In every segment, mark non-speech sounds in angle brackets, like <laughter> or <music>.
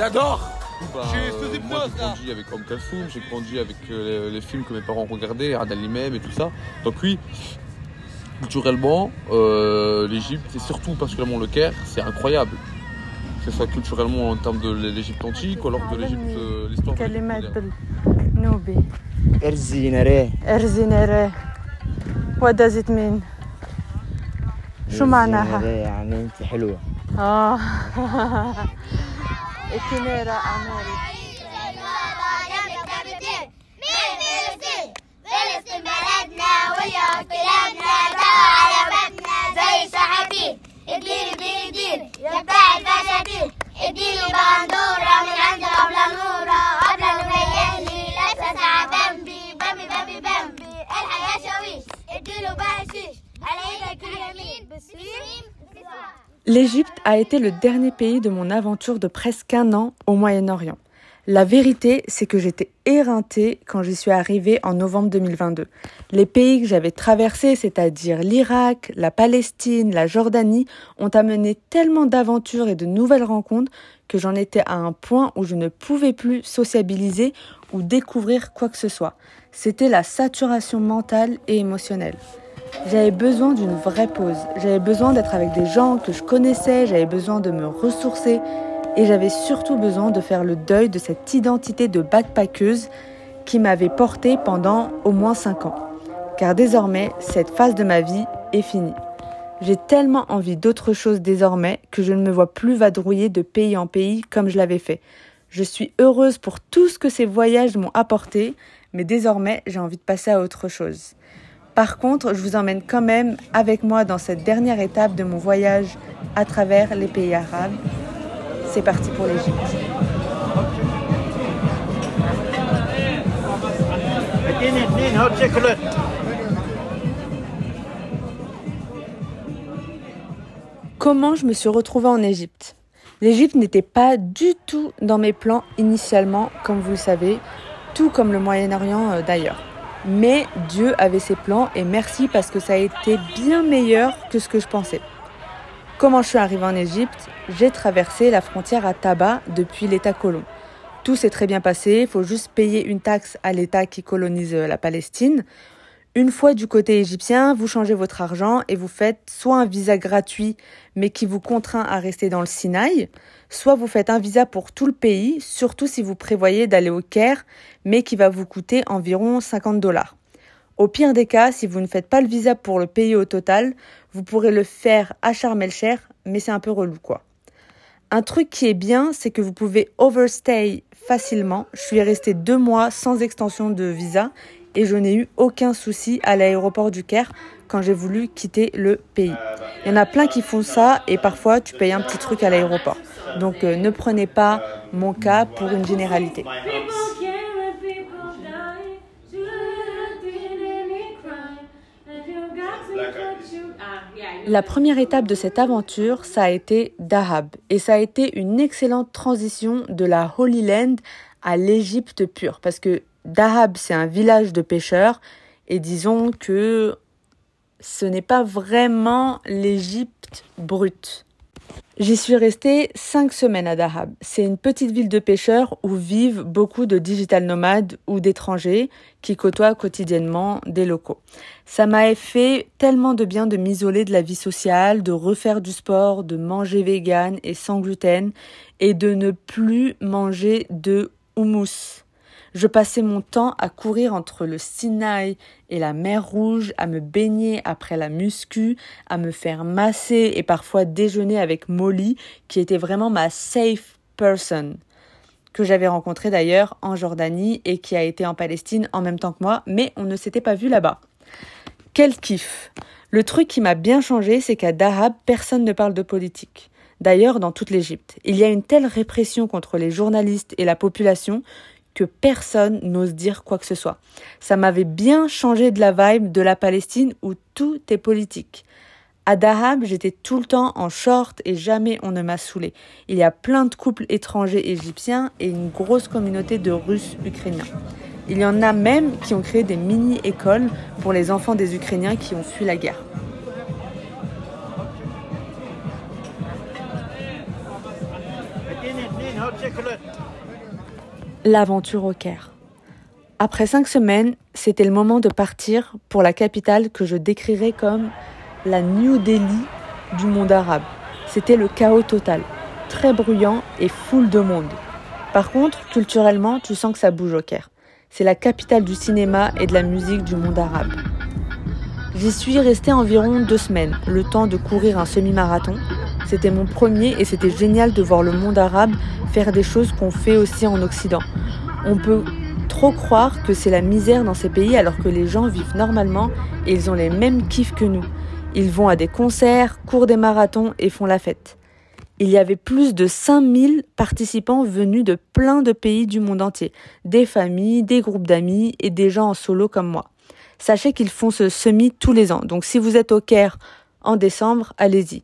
J'adore Bah, Je suis sous euh, moi, hypnose, j'ai là. grandi avec Om Kalsoum, j'ai grandi avec euh, les, les films que mes parents regardaient, Adal Imem et tout ça. Donc oui, culturellement, euh, l'Égypte, et surtout particulièrement le Caire, c'est incroyable. Que ce soit culturellement en termes de l'Égypte antique ou alors de l'Égypte, euh, l'histoire de l'Égypte كلمات moderne. بالنوبي ارزينا ارزينيري what does it mean شو معناها يعني انت حلوه اه <laughs> اكينيرا اعمالي فلسطين بلدنا بتاع الفساتين اديني بندورة من عند أبلة نورة أبلة مبيني لابسة ساعة بامبي بامبي بامبي بامبي الحياة شاويش اديله بقشيش على إيدك اليمين بسليم L'Égypte a été le dernier pays de mon aventure de presque un an au Moyen-Orient. La vérité, c'est que j'étais éreintée quand j'y suis arrivée en novembre 2022. Les pays que j'avais traversés, c'est-à-dire l'Irak, la Palestine, la Jordanie, ont amené tellement d'aventures et de nouvelles rencontres que j'en étais à un point où je ne pouvais plus sociabiliser ou découvrir quoi que ce soit. C'était la saturation mentale et émotionnelle. J'avais besoin d'une vraie pause. J'avais besoin d'être avec des gens que je connaissais, j'avais besoin de me ressourcer et j'avais surtout besoin de faire le deuil de cette identité de backpackeuse qui m'avait portée pendant au moins 5 ans. Car désormais, cette phase de ma vie est finie. J'ai tellement envie d'autre chose désormais que je ne me vois plus vadrouiller de pays en pays comme je l'avais fait. Je suis heureuse pour tout ce que ces voyages m'ont apporté, mais désormais j'ai envie de passer à autre chose. Par contre, je vous emmène quand même avec moi dans cette dernière étape de mon voyage à travers les pays arabes. C'est parti pour l'Égypte. Comment je me suis retrouvée en Égypte? L'Égypte n'était pas du tout dans mes plans initialement, comme vous le savez, tout comme le Moyen-Orient euh, d'ailleurs. Mais Dieu avait ses plans et merci parce que ça a été bien meilleur que ce que je pensais. Comment je suis arrivée en Égypte? J'ai traversé la frontière à Taba depuis l'État colon. Tout s'est très bien passé, il faut juste payer une taxe à l'État qui colonise euh, la Palestine. Une fois du côté égyptien, vous changez votre argent et vous faites soit un visa gratuit mais qui vous contraint à rester dans le Sinaï, soit vous faites un visa pour tout le pays, surtout si vous prévoyez d'aller au Caire, mais qui va vous coûter environ 50 dollars. Au pire des cas, si vous ne faites pas le visa pour le pays au total, vous pourrez le faire à Sharm el-Sheikh, mais c'est un peu relou quoi. Un truc qui est bien, c'est que vous pouvez overstay facilement. Je suis restée deux mois sans extension de visa et je n'ai eu aucun souci à l'aéroport du Caire quand j'ai voulu quitter le pays. Il y en a plein qui font ça et parfois tu payes un petit truc à l'aéroport. Donc euh, ne prenez pas mon cas pour une généralité. La première étape de cette aventure, ça a été Dahab. Et ça a été une excellente transition de la Holy Land à l'Égypte pure. Parce que Dahab, c'est un village de pêcheurs. Et disons que ce n'est pas vraiment l'Égypte brute. J'y suis restée cinq semaines à Dahab. C'est une petite ville de pêcheurs où vivent beaucoup de digital nomades ou d'étrangers qui côtoient quotidiennement des locaux. Ça m'a fait tellement de bien de m'isoler de la vie sociale, de refaire du sport, de manger vegan et sans gluten et de ne plus manger de houmous. Je passais mon temps à courir entre le Sinaï et la mer Rouge, à me baigner après la muscu, à me faire masser et parfois déjeuner avec Molly, qui était vraiment ma safe person, que j'avais rencontrée d'ailleurs en Jordanie et qui a été en Palestine en même temps que moi, mais on ne s'était pas vu là-bas. Quel kiff Le truc qui m'a bien changé, c'est qu'à Dahab, personne ne parle de politique. D'ailleurs, dans toute l'Égypte, il y a une telle répression contre les journalistes et la population que personne n'ose dire quoi que ce soit. Ça m'avait bien changé de la vibe de la Palestine où tout est politique. À Dahab, j'étais tout le temps en short et jamais on ne m'a saoulé. Il y a plein de couples étrangers égyptiens et une grosse communauté de Russes ukrainiens. Il y en a même qui ont créé des mini-écoles pour les enfants des Ukrainiens qui ont fui la guerre. L'aventure au Caire. Après cinq semaines, c'était le moment de partir pour la capitale que je décrirais comme la New Delhi du monde arabe. C'était le chaos total, très bruyant et full de monde. Par contre, culturellement, tu sens que ça bouge au Caire. C'est la capitale du cinéma et de la musique du monde arabe. J'y suis restée environ deux semaines, le temps de courir un semi-marathon. C'était mon premier et c'était génial de voir le monde arabe faire des choses qu'on fait aussi en Occident. On peut trop croire que c'est la misère dans ces pays alors que les gens vivent normalement et ils ont les mêmes kiffs que nous. Ils vont à des concerts, courent des marathons et font la fête. Il y avait plus de 5000 participants venus de plein de pays du monde entier, des familles, des groupes d'amis et des gens en solo comme moi. Sachez qu'ils font ce semi tous les ans, donc si vous êtes au Caire en décembre, allez-y.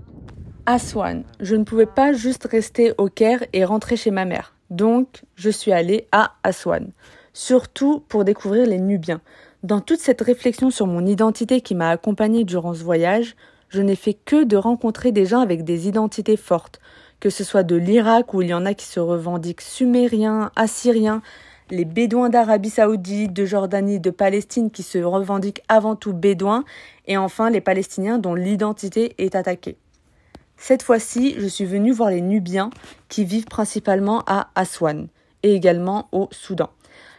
à Je ne pouvais pas juste rester au Caire et rentrer chez ma mère. Donc, je suis allée à Aswan. Surtout pour découvrir les Nubiens. Dans toute cette réflexion sur mon identité qui m'a accompagnée durant ce voyage, je n'ai fait que de rencontrer des gens avec des identités fortes, que ce soit de l'Irak où il y en a qui se revendiquent sumériens, assyriens, les bédouins d'Arabie saoudite, de Jordanie, de Palestine qui se revendiquent avant tout bédouins, et enfin les Palestiniens dont l'identité est attaquée. Cette fois-ci, je suis venue voir les Nubiens qui vivent principalement à Aswan et également au Soudan.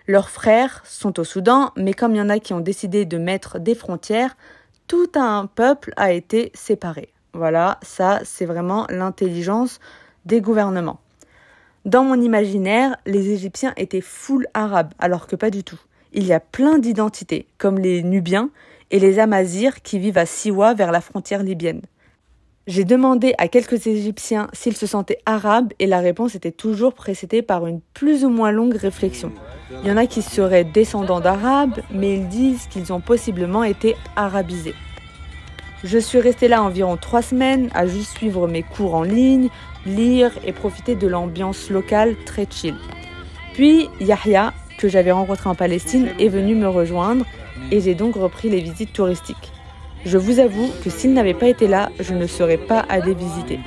Leurs frères sont au Soudan, mais comme il y en a qui ont décidé de mettre des frontières, tout un peuple a été séparé. Voilà, ça c'est vraiment l'intelligence des gouvernements. Dans mon imaginaire, les Égyptiens étaient full arabes, alors que pas du tout. Il y a plein d'identités, comme les Nubiens et les Amazirs qui vivent à Siwa vers la frontière libyenne. J'ai demandé à quelques Égyptiens s'ils se sentaient arabes et la réponse était toujours précédée par une plus ou moins longue réflexion. Il y en a qui seraient descendants d'arabes, mais ils disent qu'ils ont possiblement été arabisés. Je suis restée là environ trois semaines à juste suivre mes cours en ligne, lire et profiter de l'ambiance locale très chill. Puis Yahya, que j'avais rencontré en Palestine, est venu me rejoindre et j'ai donc repris les visites touristiques. Je vous avoue que s'il n'avait pas été là, je ne serais pas allée visiter.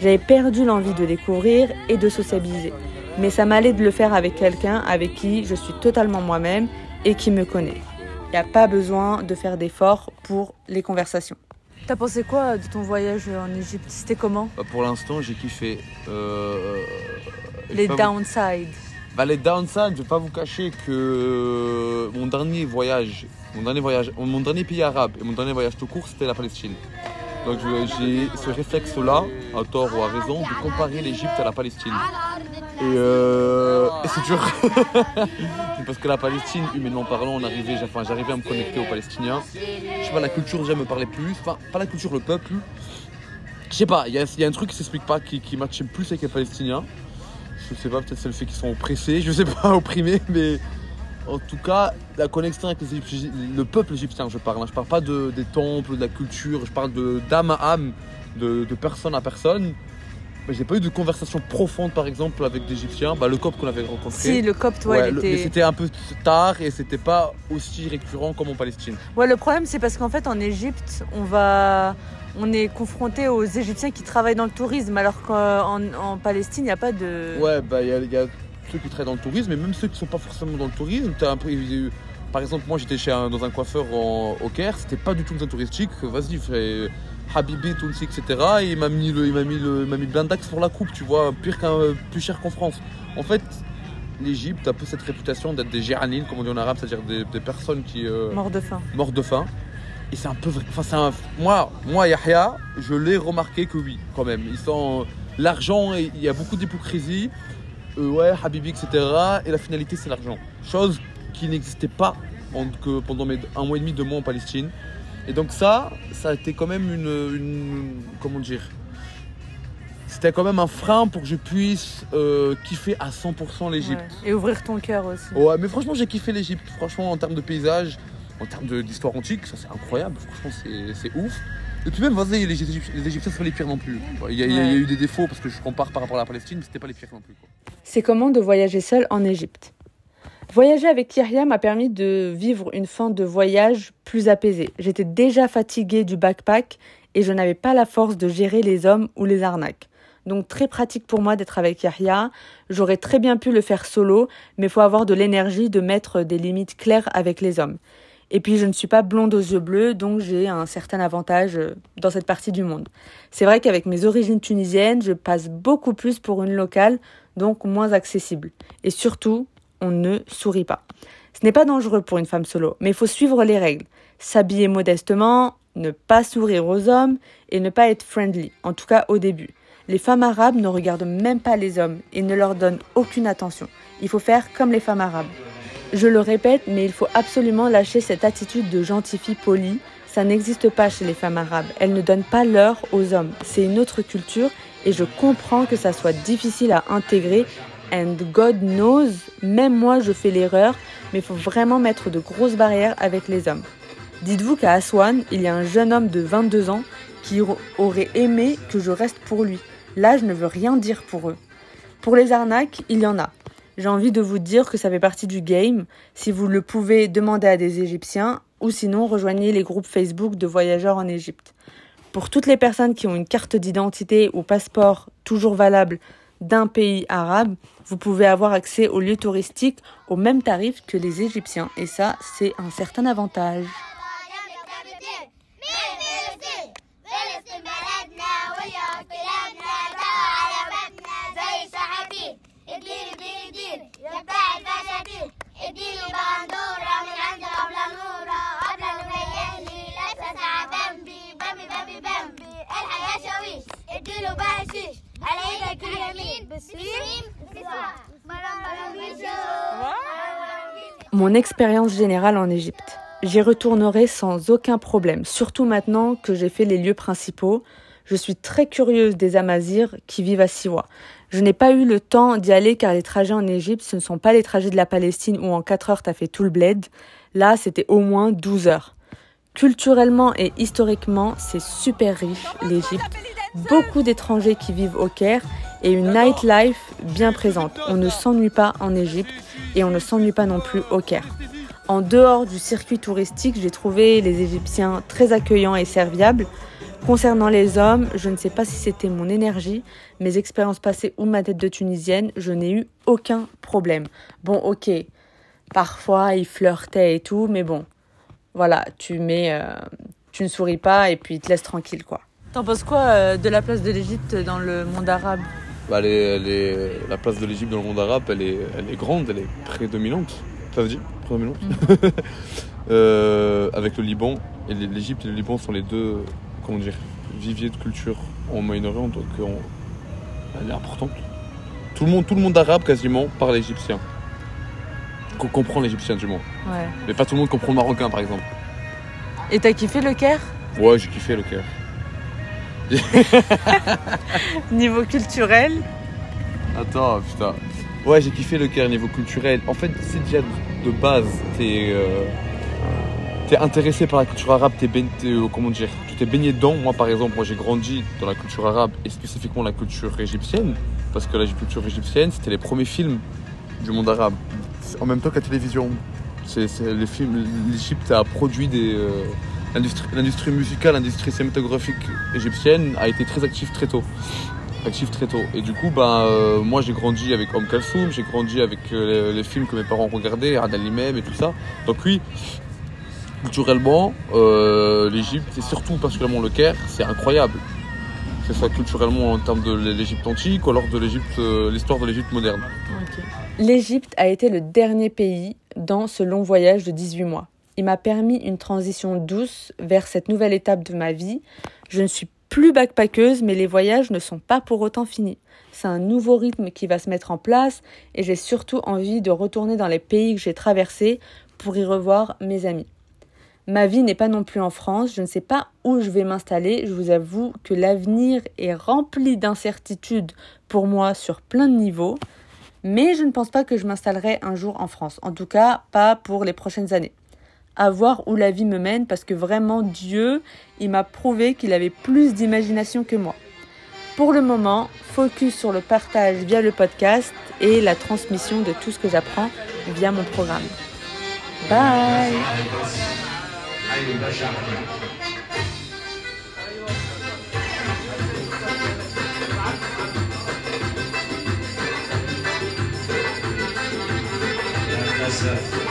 J'avais perdu l'envie de découvrir et de sociabiliser. Mais ça m'allait de le faire avec quelqu'un avec qui je suis totalement moi-même et qui me connaît. Il n'y a pas besoin de faire d'efforts pour les conversations. T'as pensé quoi de ton voyage en Égypte? C'était comment? Bah, pour l'instant, j'ai kiffé. Euh, je Les downsides. Bah, les downsides, je vais pas vous cacher que euh, mon dernier voyage, mon dernier voyage, mon dernier pays arabe et mon dernier voyage tout court, c'était la Palestine. Donc j'ai ce réflexe-là, à tort ou à raison, de comparer l'Égypte à la Palestine. Et, euh, c'est dur. <laughs> Parce que la Palestine, humainement parlant, on arrivait, enfin, j'arrivais à me connecter aux Palestiniens. Je sais pas, la culture déjà me parlait plus. Enfin, pas la culture, le peuple. Je sais pas, il y a, un truc qui s'explique pas, qui, qui plus avec les Palestiniens. Je sais pas, peut-être c'est le fait qu'ils sont oppressés, je sais pas, <laughs> opprimés, mais en tout cas, la connexion avec les le peuple égyptien, je parle. hein. Je parle pas de, des temples, de la culture, je parle de d'âme à âme, de, de personne à personne. Mais j'ai pas eu de conversation profonde, par exemple, avec des Égyptiens. Bah, le copte qu'on avait rencontré. Si, le copte, ouais, Ouais, il le- était- mais c'était un peu tard et c'était pas aussi récurrent comme en Palestine. Ouais, le problème, c'est parce qu'en fait, en Égypte, on va. On est confronté aux Égyptiens qui travaillent dans le tourisme, alors qu'en en Palestine, il n'y a pas de. Ouais, bah il y, a- il y a ceux qui travaillent dans le tourisme, mais même ceux qui sont pas forcément dans le tourisme. t'as un peu- il y a eu- par exemple, moi j'étais chez un- dans un coiffeur en- au Caire, c'était pas du tout une zone touristique. Vas-y, fais Habibi, Tounsi, etc. Et il m'a mis le, il m'a mis le, il m'a mis blindax pour la coupe, tu vois, pire qu'un, plus cher qu'en France. En fait, l'Égypte a un peu cette réputation d'être des géranines, comme on dit en arabe, c'est-à-dire des, des personnes qui euh, Mort de faim. mortes de faim. Et c'est un peu vrai. Enfin, c'est un... Moi, moi, Yahya, je l'ai remarqué que oui, quand même. Ils sont. L'argent, et il y a beaucoup d'hypocrisie. Euh, ouais, Habibi, etc. Et la finalité, c'est l'argent. Chose qui n'existait pas en- que pendant mes un mois et demi, deux mois en Palestine. Et donc, ça, ça a été quand même une. une- comment dire c'était quand même un frein pour que je puisse euh, kiffer à 100% l'Égypte. Ouais. Et ouvrir ton cœur aussi. Ouais. mais franchement, j'ai kiffé l'Égypte. Franchement, en termes de paysage, en termes d'histoire antique, ça c'est incroyable. Franchement, c'est- ouf. Et puis même, vas-y, les, Égyptiens- les Égyptiens, c'est pas les pires non plus. Il y, a, il y eu des défauts parce que je compare par rapport à la Palestine, mais c'était pas les pires non plus. C'est comment de voyager seul en Égypte? Voyager avec Kyria m'a permis de vivre une fin de voyage plus apaisée. J'étais déjà fatiguée du backpack et je n'avais pas la force de gérer les hommes ou les arnaques. Donc très pratique pour moi d'être avec Yahya. J'aurais très bien pu le faire solo, mais il faut avoir de l'énergie de mettre des limites claires avec les hommes. Et puis je ne suis pas blonde aux yeux bleus, donc j'ai un certain avantage euh, dans cette partie du monde. C'est vrai qu'avec mes origines tunisiennes, je passe beaucoup plus pour une locale, donc moins accessible. Et surtout, on ne sourit pas. Ce n'est pas dangereux pour une femme solo, mais il faut suivre les règles. S'habiller modestement, ne pas sourire aux hommes et ne pas être friendly, en tout cas au début. Les femmes arabes ne regardent même pas les hommes et ne leur donnent aucune attention. Il faut faire comme les femmes arabes. Je le répète, mais il faut absolument lâcher cette attitude de gentille fille polie. Ça n'existe pas chez les femmes arabes. Elles ne donnent pas l'heure aux hommes. C'est une autre culture et je comprends que ça soit difficile à intégrer. And God knows, même moi je fais l'erreur, mais il faut vraiment mettre de grosses barrières avec les hommes. Dites-vous qu'à Aswan, il y a un jeune homme de 22 ans qui aurait aimé que je reste pour lui. Là, je ne veux rien dire pour eux. Pour les arnaques, il y en a. J'ai envie de vous dire que ça fait partie du game. Si vous le pouvez, demandez à des Égyptiens ou sinon rejoignez les groupes Facebook de voyageurs en Égypte. Pour toutes les personnes qui ont une carte d'identité ou passeport toujours valable d'un pays arabe, vous pouvez avoir accès aux lieux touristiques au même tarif que les Égyptiens et ça, c'est un certain avantage. mon expérience générale en Égypte. J'y retournerai sans aucun problème, surtout maintenant que j'ai fait les lieux principaux. Je suis très curieuse des Amazirs qui vivent à Siwa. Je n'ai pas eu le temps d'y aller car les trajets en Égypte, ce ne sont pas les trajets de la Palestine où en 4 heures t'as fait tout le bled. Là, c'était au moins 12 heures. Culturellement et historiquement, c'est super riche, l'Égypte. Beaucoup d'étrangers qui vivent au Caire et une nightlife bien présente. On ne s'ennuie pas en Égypte et on ne s'ennuie pas non plus au Caire. En dehors du circuit touristique, j'ai trouvé les Égyptiens très accueillants et serviables. Concernant les hommes, je ne sais pas si c'était mon énergie, mes expériences passées ou ma tête de tunisienne, je n'ai eu aucun problème. Bon, ok, parfois ils flirtaient et tout, mais bon, voilà, tu mets, euh, tu ne souris pas et puis ils te laissent tranquille, quoi. T'en penses quoi euh, de la place de l'Égypte dans le monde arabe? Bah, elle est- elle est- la place de l'Égypte dans le monde arabe, elle est, elle est grande, elle est prédominante. Ça veut dire Prédominante <laughs> Euh, Avec le Liban, et l'Égypte et le Liban sont les deux, comment dire, viviers de culture en Moyen-Orient, donc on- elle est importante. Tout le monde, tout le monde arabe quasiment parle égyptien. Qu'on comprend l'égyptien du moins. Ouais. Mais pas tout le monde comprend le marocain par exemple. Et t'as kiffé le Caire? Ouais, j'ai kiffé le cœur. <laughs> Niveau culturel? Attends, putain. Ouais, j'ai kiffé le Caire niveau culturel. En fait, c'est déjà de base, t'es euh, intéressé par la culture arabe, t'es baigné, t'es, euh, comment dire, tu t'es baigné dedans. Moi, par exemple, moi j'ai grandi dans la culture arabe et spécifiquement la culture égyptienne, parce que la culture égyptienne, c'était les premiers films du monde arabe. En même temps que la télévision, c'est les films. L'Égypte a produit des euh, l'industrie musicale, l'industrie cinématographique égyptienne a été très active très tôt active très tôt. Et du coup, bah, euh, moi j'ai grandi avec Om Kalsoum, j'ai grandi avec euh, les, films que mes parents regardaient, Adal Imem et tout ça. Donc oui, culturellement, l'Égypte, et surtout particulièrement le Caire, c'est incroyable. Que ce soit culturellement en termes de l'Égypte antique ou alors de l'Égypte, l'histoire de l'Égypte moderne. L'Égypte a été le dernier pays dans ce long voyage de 18 mois. Il m'a permis une transition douce vers cette nouvelle étape de ma vie. Je ne suis plus backpackeuse, mais les voyages ne sont pas pour autant finis. C'est un nouveau rythme qui va se mettre en place et j'ai surtout envie de retourner dans les pays que j'ai traversés pour y revoir mes amis. Ma vie n'est pas non plus en France, je ne sais pas où je vais m'installer, je vous avoue que l'avenir est rempli d'incertitudes pour moi sur plein de niveaux, mais je ne pense pas que je m'installerai un jour en France, en tout cas pas pour les prochaines années. À voir où la vie me mène parce que vraiment Dieu, il m'a prouvé qu'il avait plus d'imagination que moi. Pour le moment, focus sur le partage via le podcast et la transmission de tout ce que j'apprends via mon programme. Bye Yes, sir.